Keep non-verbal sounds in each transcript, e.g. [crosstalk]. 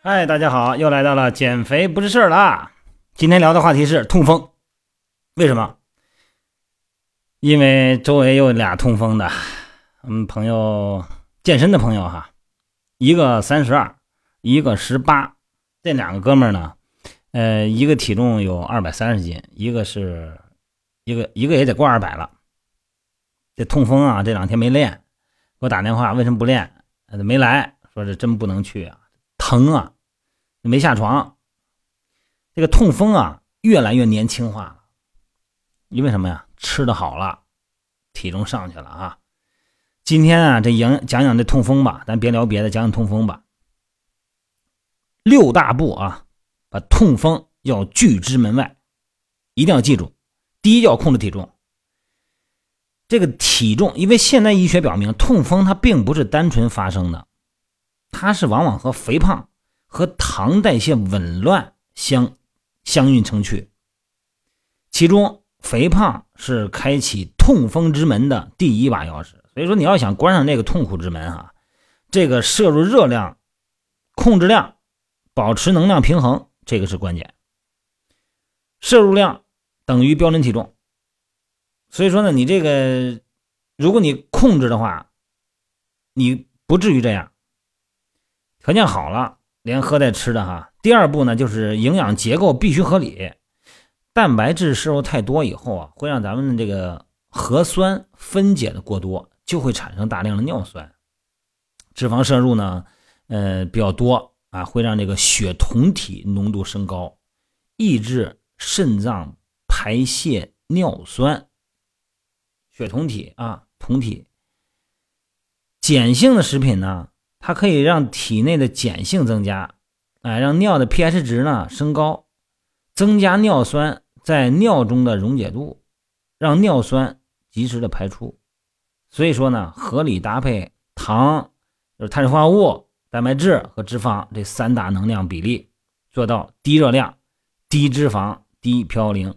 嗨，大家好，又来到了减肥不是事儿啦！今天聊的话题是痛风，为什么？因为周围有俩痛风的，嗯朋友健身的朋友哈，一个三十二，一个十八，这两个哥们儿呢，呃，一个体重有二百三十斤，一个是，一个一个也得过二百了。这痛风啊，这两天没练，给我打电话，为什么不练？没来，说这真不能去啊。疼啊，没下床。这个痛风啊，越来越年轻化了，因为什么呀？吃的好了，体重上去了啊。今天啊，这讲讲讲这痛风吧，咱别聊别的，讲讲痛风吧。六大步啊，把痛风要拒之门外，一定要记住。第一，要控制体重。这个体重，因为现代医学表明，痛风它并不是单纯发生的。它是往往和肥胖和糖代谢紊乱相相映成趣，其中肥胖是开启痛风之门的第一把钥匙。所以说，你要想关上这个痛苦之门，哈，这个摄入热量、控制量、保持能量平衡，这个是关键。摄入量等于标准体重，所以说呢，你这个如果你控制的话，你不至于这样。条件好了，连喝带吃的哈。第二步呢，就是营养结构必须合理。蛋白质摄入太多以后啊，会让咱们的这个核酸分解的过多，就会产生大量的尿酸。脂肪摄入呢，呃比较多啊，会让这个血酮体浓度升高，抑制肾脏排泄尿酸。血酮体啊，酮体。碱性的食品呢？它可以让体内的碱性增加，哎，让尿的 pH 值呢升高，增加尿酸在尿中的溶解度，让尿酸及时的排出。所以说呢，合理搭配糖，就是碳水化合物、蛋白质和脂肪这三大能量比例，做到低热量、低脂肪、低嘌呤。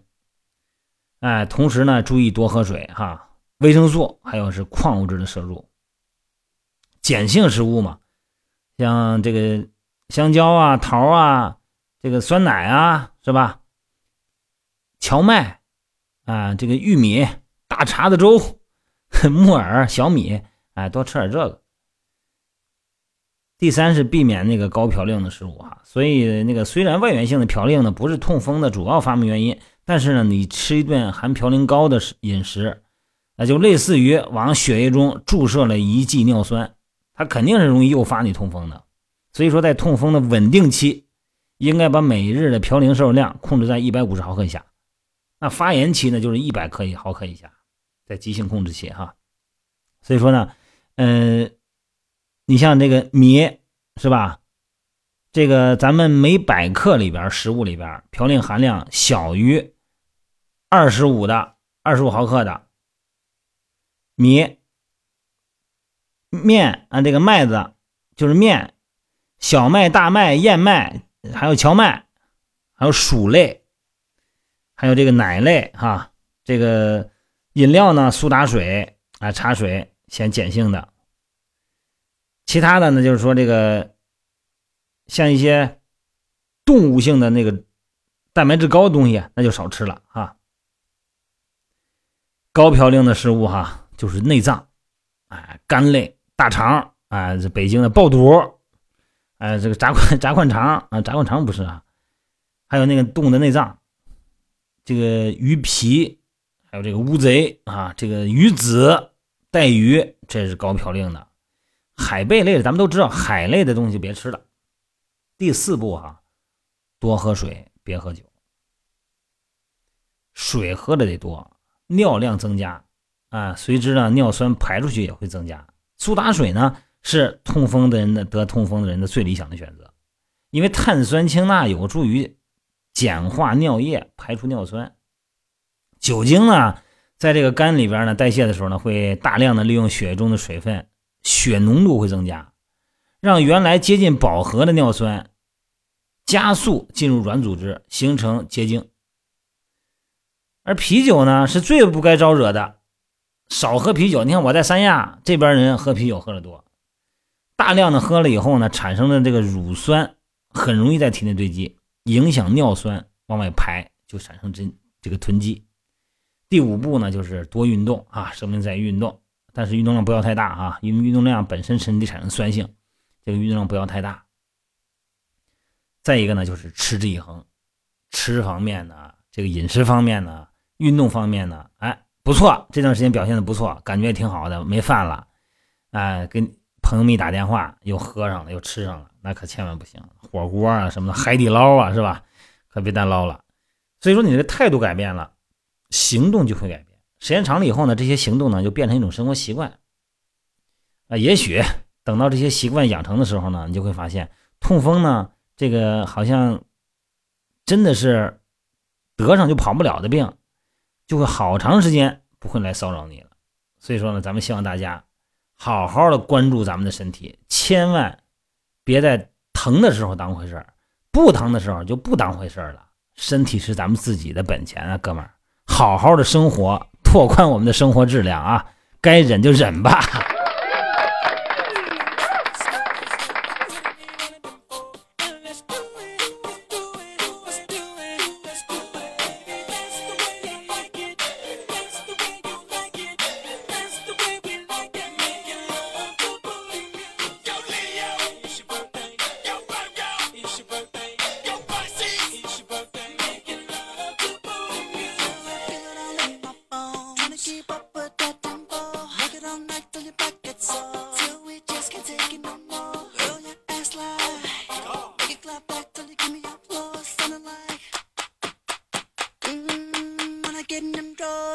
哎，同时呢，注意多喝水哈，维生素还有是矿物质的摄入。碱性食物嘛，像这个香蕉啊、桃啊，这个酸奶啊，是吧？荞麦啊，这个玉米、大碴子粥、[laughs] 木耳、小米，哎，多吃点这个。第三是避免那个高嘌呤的食物哈，所以那个虽然外源性的嘌呤呢不是痛风的主要发明原因，但是呢，你吃一顿含嘌呤高的食饮食，那就类似于往血液中注射了一剂尿酸。它肯定是容易诱发你痛风的，所以说在痛风的稳定期，应该把每日的嘌呤摄入量控制在一百五十毫克以下。那发炎期呢，就是一百克一毫克以下，在急性控制期哈。所以说呢，呃，你像这个米是吧？这个咱们每百克里边食物里边嘌呤含量小于二十五的二十五毫克的米。面啊，这个麦子就是面，小麦、大麦、燕麦，还有荞麦，还有薯类，还有这个奶类哈。这个饮料呢，苏打水啊，茶水显碱性的。其他的呢，就是说这个像一些动物性的那个蛋白质高的东西，那就少吃了啊。高嘌呤的食物哈，就是内脏，哎，肝类。大肠啊，这北京的爆肚，哎，这个炸灌 [laughs] 炸灌肠啊，炸灌肠不是啊，还有那个动物的内脏，这个鱼皮，还有这个乌贼啊，这个鱼子、带鱼，这是高嘌呤的。海贝类的，咱们都知道，海类的东西别吃了。第四步哈，多喝水，别喝酒。水喝的得多，尿量增加啊，随之呢，尿酸排出去也会增加。苏打水呢，是痛风的人的得痛风的人的最理想的选择，因为碳酸氢钠有助于碱化尿液，排出尿酸。酒精呢，在这个肝里边呢代谢的时候呢，会大量的利用血液中的水分，血浓度会增加，让原来接近饱和的尿酸加速进入软组织，形成结晶。而啤酒呢，是最不该招惹的。少喝啤酒，你看我在三亚这边人喝啤酒喝的多，大量的喝了以后呢，产生的这个乳酸很容易在体内堆积，影响尿酸往外排，就产生这这个囤积。第五步呢，就是多运动啊，生命在于运动，但是运动量不要太大啊，因为运动量本身身体产生酸性，这个运动量不要太大。再一个呢，就是持之以恒，吃方面呢，这个饮食方面呢，运动方面呢，哎，不错，这段时间表现的不错，感觉也挺好的，没犯了，哎，跟朋友们一打电话又喝上了，又吃上了，那可千万不行，火锅啊什么的，海底捞啊是吧？可别单捞了。所以说你的态度改变了，行动就会改变，时间长了以后呢，这些行动呢就变成一种生活习惯，啊，也许等到这些习惯养成的时候呢，你就会发现痛风呢。这个好像真的是得上就跑不了的病，就会好长时间不会来骚扰你了。所以说呢，咱们希望大家好好的关注咱们的身体，千万别在疼的时候当回事儿，不疼的时候就不当回事儿了。身体是咱们自己的本钱啊，哥们儿，好好的生活，拓宽我们的生活质量啊，该忍就忍吧。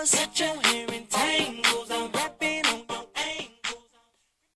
such a